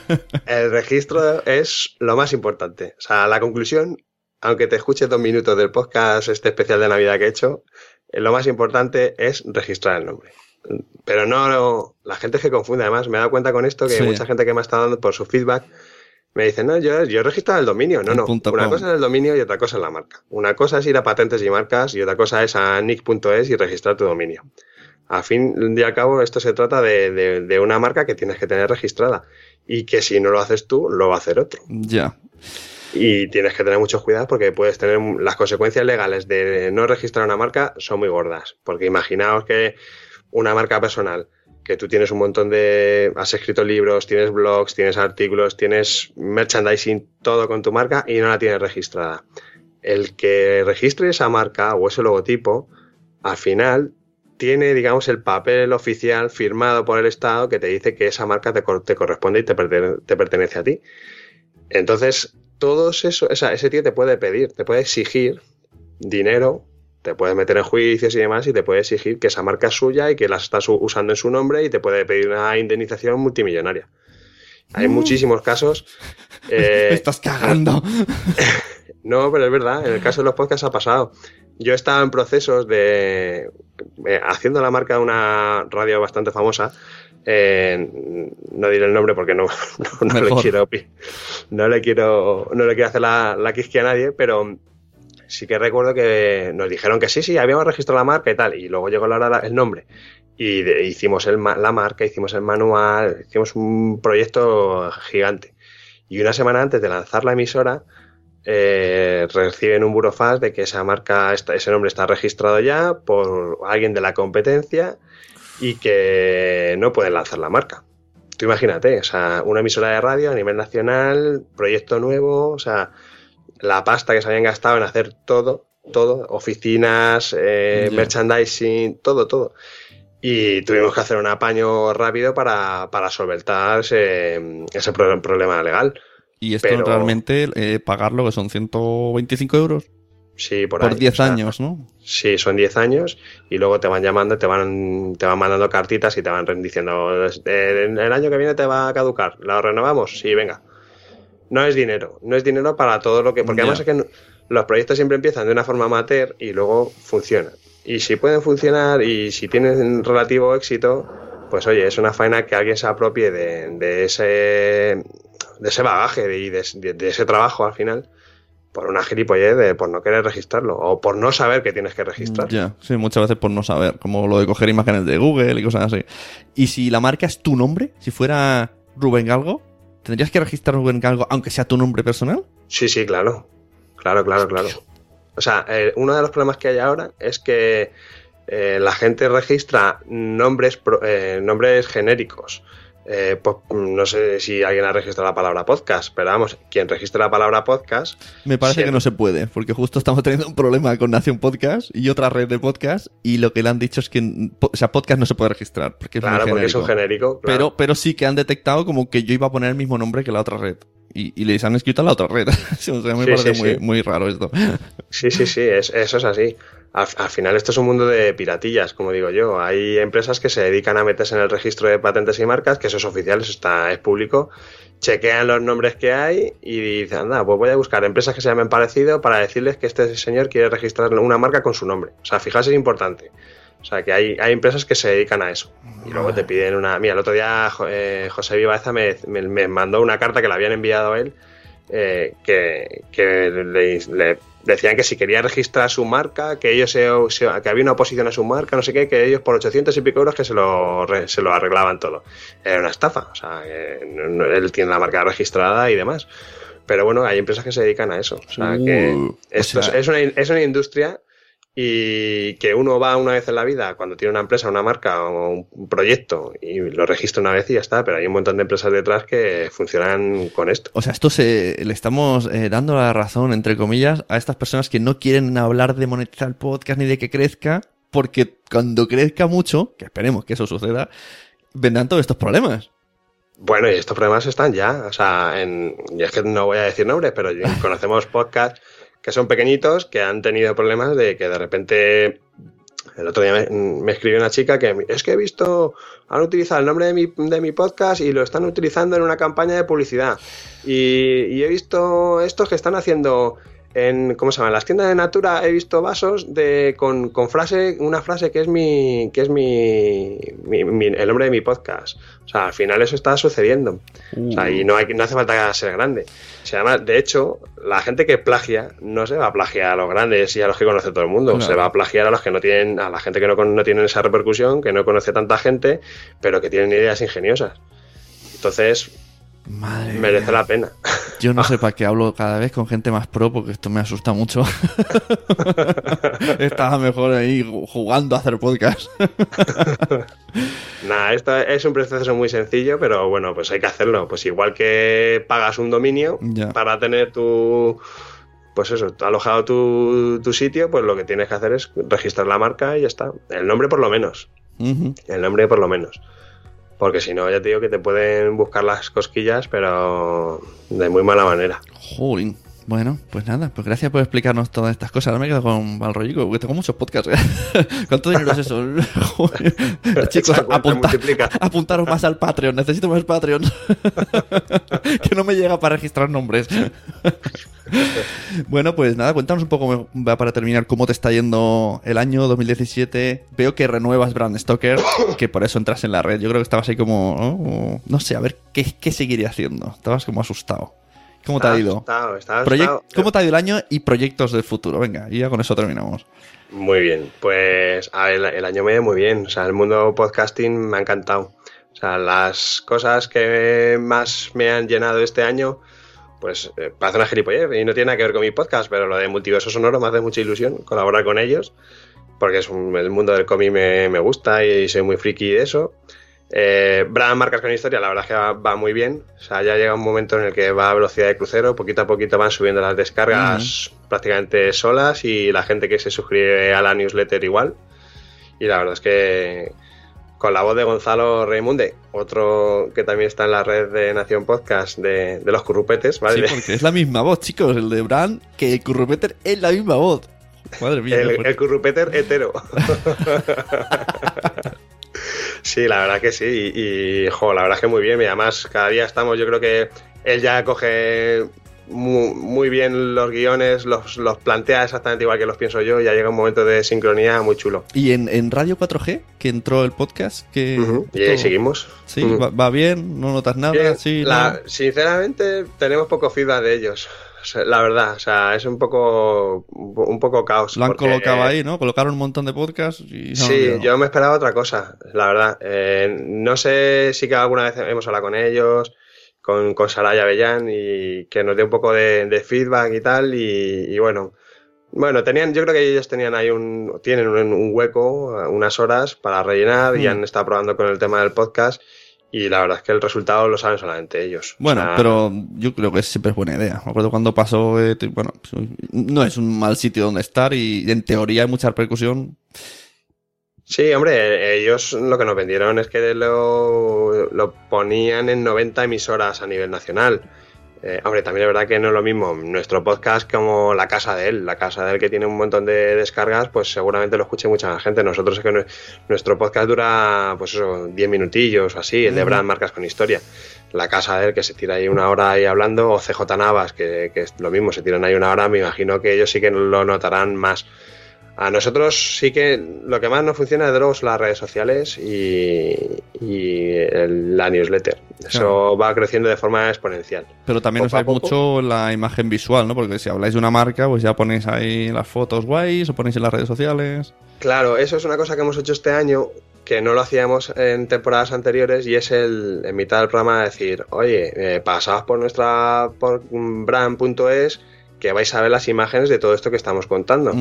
El registro es lo más importante. O sea, la conclusión aunque te escuches dos minutos del podcast este especial de Navidad que he hecho, eh, lo más importante es registrar el nombre. Pero no, la gente es que confunde. Además, me he dado cuenta con esto que sí. mucha gente que me ha estado dando por su feedback me dice, no, yo, yo he registrado el dominio. No, no. Una cosa es el dominio y otra cosa es la marca. Una cosa es ir a patentes y marcas y otra cosa es a nick.es y registrar tu dominio. A fin y al cabo, esto se trata de, de, de, una marca que tienes que tener registrada y que si no lo haces tú, lo va a hacer otro. Ya. Y tienes que tener muchos cuidados porque puedes tener las consecuencias legales de no registrar una marca son muy gordas. Porque imaginaos que una marca personal, que tú tienes un montón de. has escrito libros, tienes blogs, tienes artículos, tienes merchandising, todo con tu marca y no la tienes registrada. El que registre esa marca o ese logotipo, al final tiene, digamos, el papel oficial firmado por el Estado que te dice que esa marca te, corresponde y te, te pertenece a ti. Entonces, todos eso, ese tío te puede pedir, te puede exigir dinero, te puede meter en juicios y demás y te puede exigir que esa marca es suya y que la estás usando en su nombre y te puede pedir una indemnización multimillonaria. Hay mm. muchísimos casos. Eh, Me estás cagando. no, pero es verdad, en el caso de los podcasts ha pasado. Yo estaba en procesos de. Eh, haciendo la marca de una radio bastante famosa eh, no diré el nombre porque no, no, no le quiero no le quiero no le quiero hacer la, la quisquia a nadie, pero sí que recuerdo que nos dijeron que sí, sí, habíamos registrado la marca y tal, y luego llegó la hora el nombre. Y de, hicimos el, la marca, hicimos el manual, hicimos un proyecto gigante. Y una semana antes de lanzar la emisora, eh, reciben un burofax de que esa marca, ese nombre está registrado ya por alguien de la competencia y que no pueden lanzar la marca. Tú imagínate, o sea, una emisora de radio a nivel nacional, proyecto nuevo, o sea, la pasta que se habían gastado en hacer todo, todo, oficinas, eh, yeah. merchandising, todo, todo. Y tuvimos que hacer un apaño rápido para, para solventar ese, ese problema legal. ¿Y esto Pero, realmente eh, pagarlo, que son 125 euros? Sí, por, por 10 o sea, años, ¿no? Sí, son 10 años y luego te van llamando, te van, te van mandando cartitas y te van diciendo, el año que viene te va a caducar, ¿la renovamos? Sí, venga. No es dinero, no es dinero para todo lo que... Porque yeah. además es que los proyectos siempre empiezan de una forma amateur y luego funcionan. Y si pueden funcionar y si tienen relativo éxito, pues oye, es una faena que alguien se apropie de, de ese, de ese bagaje y de, de, de ese trabajo al final por una gilipollez de por no querer registrarlo o por no saber que tienes que registrar. Ya, yeah, sí, muchas veces por no saber, como lo de coger imágenes de Google y cosas así. Y si la marca es tu nombre, si fuera Rubén Galgo, ¿tendrías que registrar Rubén Galgo aunque sea tu nombre personal? Sí, sí, claro. Claro, claro, claro. O sea, eh, uno de los problemas que hay ahora es que eh, la gente registra nombres, eh, nombres genéricos. Eh, pues, no sé si alguien ha registrado la palabra podcast, pero vamos, quien registre la palabra podcast. Me parece que no se puede, porque justo estamos teniendo un problema con Nación Podcast y otra red de podcast, y lo que le han dicho es que, o sea, podcast no se puede registrar, porque es, claro, porque es un genérico. Pero, pero sí que han detectado como que yo iba a poner el mismo nombre que la otra red. Y, les han escrito a la otra red. o sea, me parece muy, muy raro esto. Sí, sí, sí, eso es así al, final esto es un mundo de piratillas, como digo yo. Hay empresas que se dedican a meterse en el registro de patentes y marcas, que eso es oficial, eso está, es público, chequean los nombres que hay y dicen, anda, pues voy a buscar empresas que se llamen parecido para decirles que este señor quiere registrar una marca con su nombre. O sea, fijarse es importante. O sea, que hay, hay empresas que se dedican a eso. Y luego te piden una... Mira, el otro día eh, José Vivaeza me, me, mandó una carta que le habían enviado a él eh, que, que le decían que si quería registrar su marca, que ellos se, que había una oposición a su marca, no sé qué, que ellos por 800 y pico euros que se lo, se lo arreglaban todo. Era una estafa, o sea, él tiene la marca registrada y demás. Pero bueno, hay empresas que se dedican a eso. O sea, que uh, esto es, una, es una industria y que uno va una vez en la vida cuando tiene una empresa, una marca o un proyecto y lo registra una vez y ya está, pero hay un montón de empresas detrás que funcionan con esto. O sea, esto se le estamos eh, dando la razón, entre comillas, a estas personas que no quieren hablar de monetizar el podcast ni de que crezca, porque cuando crezca mucho, que esperemos que eso suceda, vendrán todos estos problemas. Bueno, y estos problemas están ya, o sea, en, y es que no voy a decir nombres, pero conocemos podcasts que son pequeñitos, que han tenido problemas de que de repente el otro día me, escribió una chica que es que he visto, han utilizado el nombre de mi, de mi podcast y lo están utilizando en una campaña de publicidad. Y, he visto estos que están haciendo en ¿cómo se llama? En las tiendas de Natura he visto vasos de con, con frase, una frase que es mi que es mi, el nombre de mi podcast. O sea, al final eso está sucediendo. O sea, y no hay no hace falta ser grande. Se llama, de hecho, la gente que plagia no se va a plagiar a los grandes y a los que conoce todo el mundo, se va a plagiar a los que no tienen a la gente que no, no tienen esa repercusión, que no conoce tanta gente, pero que tienen ideas ingeniosas. Entonces, merece la pena. Yo no sé para qué hablo cada vez con gente más pro porque esto me asusta mucho. Estaba mejor ahí jugando a hacer podcast. Nada, esto es un proceso muy sencillo, pero bueno, pues hay que hacerlo. Pues igual que pagas un dominio para tener tu pues eso, alojado tu, tu, sitio, pues lo que tienes que hacer es registrar la marca y ya está. El nombre por lo menos. El nombre por lo menos. Porque si no, ya te digo que te pueden buscar las cosquillas, pero de muy mala manera. Joder. Bueno, pues nada, pues gracias por explicarnos todas estas cosas. Ahora me quedo con Valroyico, porque tengo muchos podcasts. ¿Cuánto dinero es eso? Chicos, apuntaros más al Patreon. Necesito más Patreon. que no me llega para registrar nombres. bueno, pues nada, cuéntanos un poco para terminar cómo te está yendo el año 2017. Veo que renuevas Brand Stoker, que por eso entras en la red. Yo creo que estabas ahí como, no, sé, a ver qué, qué seguiría haciendo. Estabas como asustado. ¿Cómo te ha ido? ¿Cómo te ha ido el año y proyectos del futuro? Venga, y ya con eso terminamos. Muy bien, pues el, año me ha ido muy bien. O sea, el mundo podcasting me ha encantado. O sea, las cosas que más me han llenado este año pues eh, parece una gilipollez y no tiene nada que ver con mi podcast, pero lo de multiverso sonoro me hace mucha ilusión colaborar con ellos, porque es el mundo del cómic me, gusta y soy muy friki de eso. Eh, Brand Marcas con Historia, la verdad es que va, muy bien. O sea, ya llega un momento en el que va a velocidad de crucero, poquito a poquito van subiendo las descargas prácticamente solas y la gente que se suscribe a la newsletter igual. Y la verdad es que con la voz de Gonzalo Raimunde, otro que también está en la red de Nación Podcast de, los currupetes, ¿vale? Sí, porque es la misma voz, chicos, el de Brand, que el currupeter es la misma voz. Madre mía. El, el currupeter hetero. sí, la verdad que sí. Y, jo, la verdad es que muy bien. Y además, cada día estamos, yo creo que él ya coge muy, bien los guiones, los, los, plantea exactamente igual que los pienso yo, ya llega un momento de sincronía muy chulo. ¿Y en, Radio 4G, que entró el podcast? que Y ahí seguimos. Sí, va, bien, no notas nada. Sí, Sinceramente, tenemos poco feedback de ellos. La verdad, o sea, es un poco un poco caos. Lo han colocado ahí, ¿no? Colocaron un montón de podcasts y... Sí, yo me esperaba otra cosa, la verdad. Eh, no sé si que alguna vez hemos hablado con ellos, con, con Saraya Bellán y que nos dé un poco de, feedback y tal. Y, bueno, bueno, tenían, yo creo que ellos tenían ahí un, tienen un, hueco, unas horas para rellenar y hmm. han estado probando con el tema del podcast. Y la verdad es que el resultado lo saben solamente ellos. Bueno, pero yo creo que siempre es buena idea. Me acuerdo cuando pasó, eh, bueno, no es un mal sitio donde estar y en teoría hay mucha repercusión. Sí, hombre, ellos lo que nos vendieron es que lo, lo ponían en 90 emisoras a nivel nacional. Eh, hombre, también es verdad que no es lo mismo nuestro podcast como la casa de él. La casa de él que tiene un montón de descargas, pues seguramente lo escuche mucha gente. Nosotros es que nuestro podcast dura, pues eso, 10 minutillos o así, el de Brand Marcas con Historia. La casa de él que se tira ahí una hora ahí hablando, o CJ Navas, que, que es lo mismo, se tiran ahí una hora, me imagino que ellos sí que lo notarán más. A nosotros sí que lo que más nos funciona de luego son las redes sociales y, la newsletter. Eso va creciendo de forma exponencial. Pero también os mucho la imagen visual, ¿no? Porque si habláis de una marca, pues ya ponéis ahí las fotos guays o ponéis en las redes sociales. Claro, eso es una cosa que hemos hecho este año que no lo hacíamos en temporadas anteriores y es el en mitad del programa decir, oye, eh, pasad por nuestra por brand.es que vais a ver las imágenes de todo esto que estamos contando.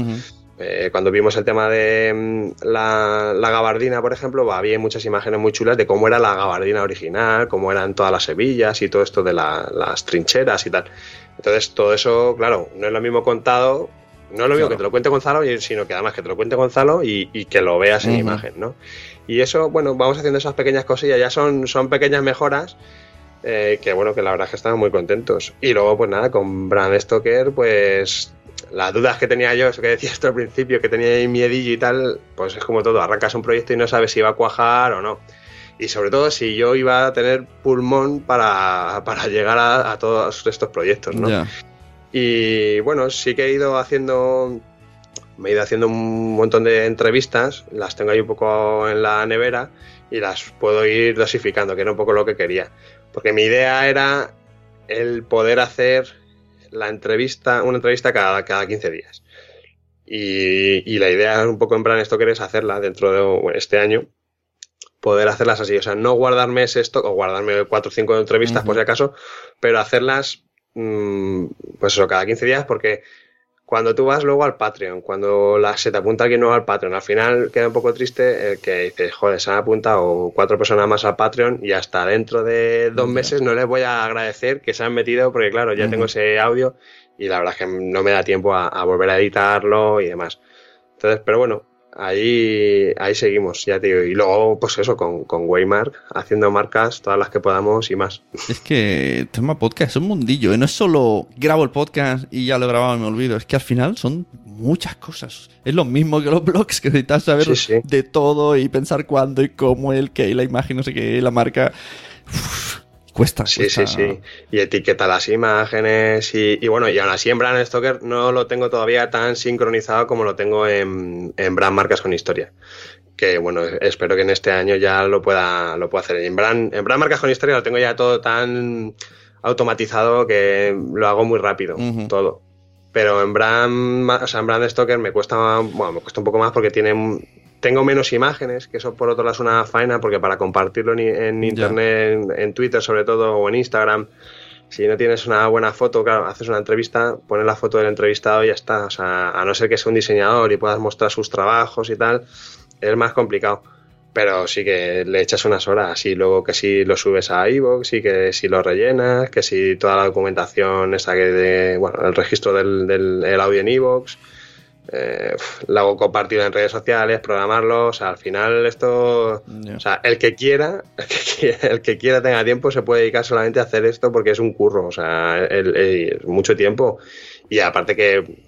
Eh, cuando vimos el tema de mm, la, gabardina, por ejemplo, había muchas imágenes muy chulas de cómo era la gabardina original, cómo eran todas las hebillas y todo esto de las trincheras y tal. Entonces, todo eso, claro, no es lo mismo contado, no es lo mismo que te lo cuente Gonzalo, sino que además que te lo cuente Gonzalo y, que lo veas en imagen, ¿no? Y eso, bueno, vamos haciendo esas pequeñas cosillas, ya son, son pequeñas mejoras. Eh, que bueno, que la verdad es que estamos muy contentos. Y luego, pues nada, con Brand Stoker, pues las dudas que tenía yo, eso que decías tú al principio, que tenía ahí miedillo y tal, pues es como todo, arrancas un proyecto y no sabes si va a cuajar o no. Y sobre todo si yo iba a tener pulmón para, llegar a, todos estos proyectos, ¿no? Y bueno, sí que he ido haciendo, me he ido haciendo un montón de entrevistas, las tengo ahí un poco en la nevera y las puedo ir dosificando, que era un poco lo que quería. Porque mi idea era el poder hacer la entrevista, una entrevista cada, cada 15 días. Y, la idea un poco en plan esto que es hacerla dentro de este año, poder hacerlas así. O sea, no guardarme ese stock o guardarme cuatro o cinco entrevistas por si acaso, pero hacerlas, mm, pues eso, cada 15 días porque cuando tú vas luego al Patreon, cuando la, se te apunta alguien nuevo al Patreon, al final queda un poco triste el que dices, joder, se han apuntado cuatro personas más al Patreon y hasta dentro de dos meses no les voy a agradecer que se han metido porque claro, ya tengo ese audio y la verdad es que no me da tiempo a volver a editarlo y demás. Entonces, pero bueno, ahí, ahí seguimos, ya te digo. Y luego, pues eso, con, con Waymark, haciendo marcas, todas las que podamos y más. Es que tema podcast es un mundillo, ¿eh? no es solo grabo el podcast y ya lo he grabado y me olvido, es que al final son muchas cosas. Es lo mismo que los blogs, que necesitas saber de todo y pensar cuándo y cómo, el qué, la imagen, no sé qué, la marca. Cuesta, sí, sí, sí. Y etiqueta las imágenes y, bueno, y aún así en Brand Stoker no lo tengo todavía tan sincronizado como lo tengo en, en Brand Marcas con Historia. Que bueno, espero que en este año ya lo pueda, lo pueda hacer. En Brand, en Brand Marcas con Historia lo tengo ya todo tan automatizado que lo hago muy rápido, todo. Pero en Brand, o sea, en Brand Stoker me cuesta, bueno, me cuesta un poco más porque tiene tengo menos imágenes, que eso por otro lado es una faena, porque para compartirlo en, internet, en, Twitter sobre todo, o en Instagram, si no tienes una buena foto, claro, haces una entrevista, pones la foto del entrevistado y ya está. O sea, a no ser que sea un diseñador y puedas mostrar sus trabajos y tal, es más complicado. Pero sí que le echas unas horas y luego que si lo subes a iVoox y que si lo rellenas, que si toda la documentación esa que de, bueno, el registro del, del audio en iVoox eh, la hago compartido en redes sociales, programarlo, o sea, al final esto, o sea, el que quiera, el que quiera, tenga tiempo se puede dedicar solamente a hacer esto porque es un curro, o sea, es mucho tiempo. Y aparte que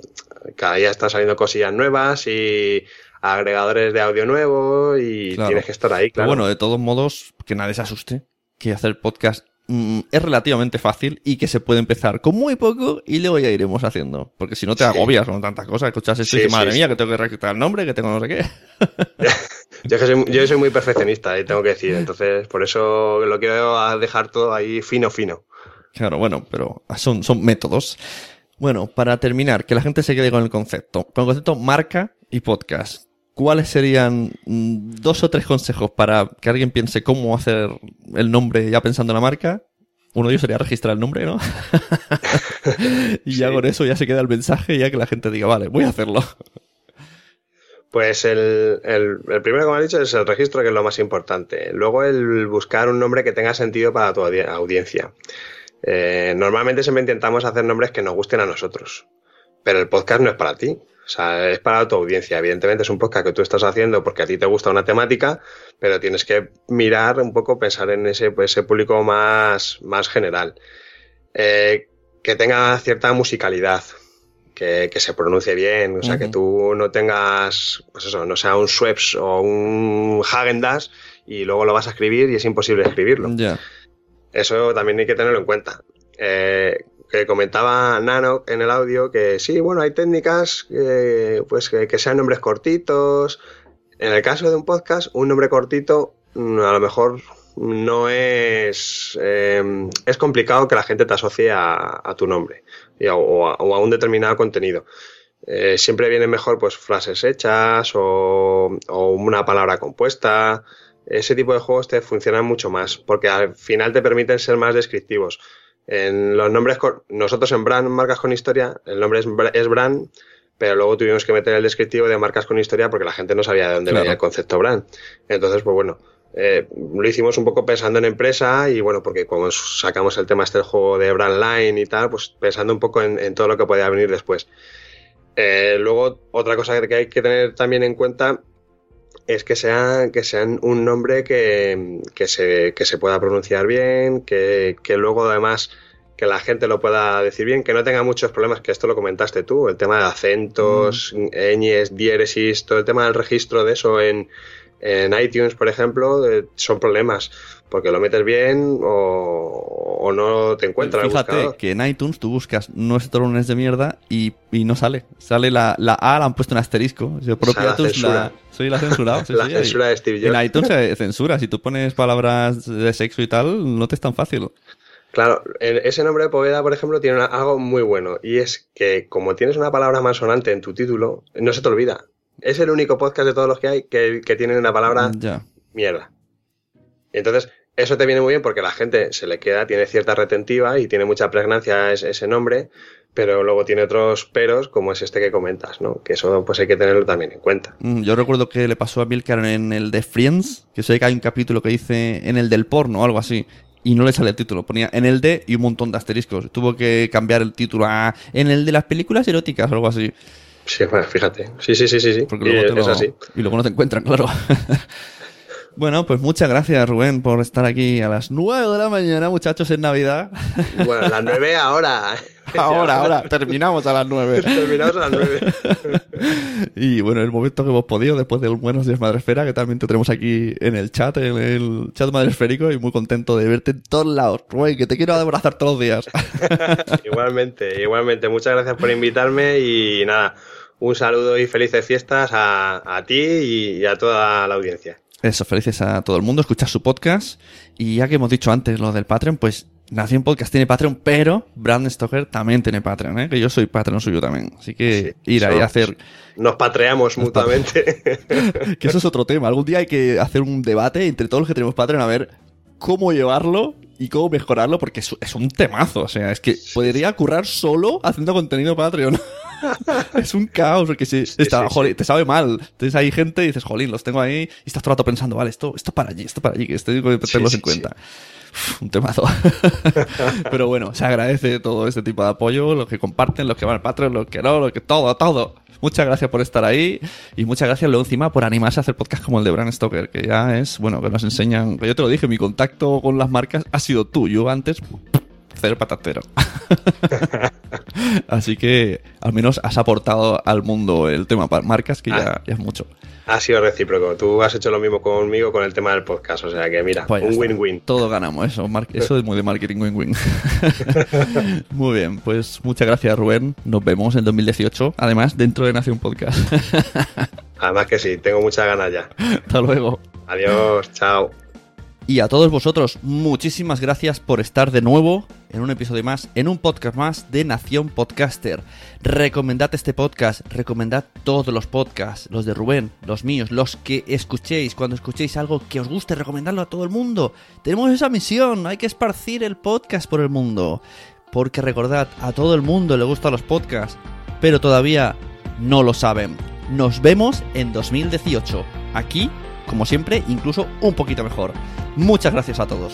cada día están saliendo cosillas nuevas y agregadores de audio nuevo y tienes que estar ahí, claro. bueno, de todos modos, que nadie se asuste, que hacer podcast Mm, es relativamente fácil y que se puede empezar con muy poco y luego ya iremos haciendo. Porque si no te agobias con tantas cosas, escuchas esto y dices, madre mía, que tengo que registrar el nombre, que tengo no sé qué. yo, soy, muy perfeccionista y tengo que decir, entonces por eso lo quiero dejar todo ahí fino, fino. Claro, bueno, pero son, son métodos. Bueno, para terminar, que la gente se quede con el concepto. Con el concepto marca y podcast. ¿Cuáles serían mm, dos o tres consejos para que alguien piense cómo hacer el nombre ya pensando en la marca? Uno de ellos sería registrar el nombre, ¿no? y ya con eso ya se queda el mensaje, ya que la gente diga, vale, voy a hacerlo. Pues el, el, el, primero me has dicho es el registro, que es lo más importante. Luego el buscar un nombre que tenga sentido para tu audiencia. Eh, normalmente siempre intentamos hacer nombres que nos gusten a nosotros, pero el podcast no es para ti. O sea, es para tu audiencia. Evidentemente es un podcast que tú estás haciendo porque a ti te gusta una temática, pero tienes que mirar un poco, pensar en ese, pues, ese público más, más general. Eh, que tenga cierta musicalidad, que, que, se pronuncie bien, o sea, que tú no tengas, pues eso, no sea un Schweppes o un Hagendas y luego lo vas a escribir y es imposible escribirlo. Eso también hay que tenerlo en cuenta. Eh, que comentaba Nano en el audio que sí, bueno, hay técnicas pues que, sean nombres cortitos. En el caso de un podcast, un nombre cortito mm, a lo mejor no es... Em, es complicado que la gente te asocie a, tu nombre o, a, un determinado contenido. Eh, siempre viene mejor pues frases hechas o, o, una palabra compuesta. Ese tipo de juegos te funcionan mucho más porque al final te permiten ser más descriptivos. En los nombres, nosotros en Brand, marcas con historia, el nombre es, Brand, pero luego tuvimos que meter el descriptivo de marcas con historia porque la gente no sabía de dónde venía el concepto Brand. Entonces, pues bueno, eh, lo hicimos un poco pensando en empresa y bueno, porque como sacamos el tema este del juego de Brand Line y tal, pues pensando un poco en, todo lo que podía venir después. Eh, luego, otra cosa que hay que tener también en cuenta es que sea que sean un nombre que, que, se, que se pueda pronunciar bien, que, que, luego además que la gente lo pueda decir bien, que no tenga muchos problemas, que esto lo comentaste tú, el tema de acentos, mm. ñes, diéresis, todo el tema del registro de eso en, en iTunes, por ejemplo, son problemas porque lo metes bien o, no te encuentras. Fíjate que en iTunes tú buscas nuestro lunes de mierda y, y no sale. Sale la, la, A, la han puesto en asterisco. Yo propio la, la, soy la censurado. la censura de Steve Jobs. En iTunes se censura. Si tú pones palabras de sexo y tal, no te es tan fácil. Claro, ese nombre de Poveda, por ejemplo, tiene algo muy bueno y es que como tienes una palabra más sonante en tu título, no se te olvida. Es el único podcast de todos los que hay que, que tienen una palabra mierda. Y entonces, eso te viene muy bien porque la gente se le queda, tiene cierta retentiva y tiene mucha pregnancia ese, ese nombre, pero luego tiene otros peros como es este que comentas, ¿no? Que eso pues hay que tenerlo también en cuenta. Mm, yo recuerdo que le pasó a Milcar en el de Friends, que sé que hay un capítulo que dice en el del porno o algo así, y no le sale el título, ponía en el de y un montón de asteriscos. Tuvo que cambiar el título a en el de las películas eróticas o algo así. Sí, bueno, fíjate. Sí, sí, sí, sí. sí. Porque luego es así. Y luego no te encuentran, claro. Bueno, pues muchas gracias, Rubén, por estar aquí a las 9 de la mañana, muchachos, en Navidad. Bueno, a las 9 ahora. Ahora, ahora, terminamos a las 9. terminamos a las 9. y bueno, el momento que hemos podido, después de un Buenos Días Madresfera, que también te tenemos aquí en el chat, en el chat madresférico, y muy contento de verte en todos lados. Rubén, que te quiero abrazar todos los días. igualmente, igualmente. Muchas gracias por invitarme y nada, un saludo y felices fiestas a, a ti y a toda la audiencia. Eso, felices a todo el mundo, escuchar su podcast. Y ya que hemos dicho antes lo del Patreon, pues Nación Podcast tiene Patreon, pero Brand Stoker también tiene Patreon, ¿eh? que yo soy Patreon suyo también. Así que ir ahí a hacer. Nos patreamos mutuamente. que eso es otro tema. Algún día hay que hacer un debate entre todos los que tenemos Patreon a ver cómo llevarlo y cómo mejorarlo, porque es, un temazo. O sea, es que podría currar solo haciendo contenido Patreon. es un caos, porque si está, te sabe mal. Entonces hay gente y dices, jolín, los tengo ahí, y estás todo el rato pensando, vale, esto, esto para allí, esto para allí, que estoy que tenerlos en cuenta. un temazo. Pero bueno, se agradece todo este tipo de apoyo, los que comparten, los que van al Patreon, los que no, los que todo, todo. Muchas gracias por estar ahí y muchas gracias luego encima por animarse a hacer podcast como el de Bran Stoker, que ya es, bueno, que nos enseñan, yo te lo dije, mi contacto con las marcas ha sido tú, yo antes cero patatero. Así que al menos has aportado al mundo el tema para marcas, que ya, ah. ya, es mucho. Ha sido recíproco. Tú has hecho lo mismo conmigo con el tema del podcast. O sea que mira, pues un win-win. Todo ganamos eso. Eso es muy de marketing win-win. muy bien, pues muchas gracias Rubén. Nos vemos en 2018. Además, dentro de Nación Podcast. Además que sí, tengo muchas ganas ya. Hasta luego. Adiós, chao. Y a todos vosotros, muchísimas gracias por estar de nuevo en un episodio más, en un podcast más de Nación Podcaster. Recomendad este podcast, recomendad todos los podcasts, los de Rubén, los míos, los que escuchéis. Cuando escuchéis algo que os guste, recomendadlo a todo el mundo. Tenemos esa misión, hay que esparcir el podcast por el mundo. Porque recordad, a todo el mundo le gustan los podcasts, pero todavía no lo saben. Nos vemos en 2018. Aquí, como siempre, incluso un poquito mejor. Muchas gracias a todos.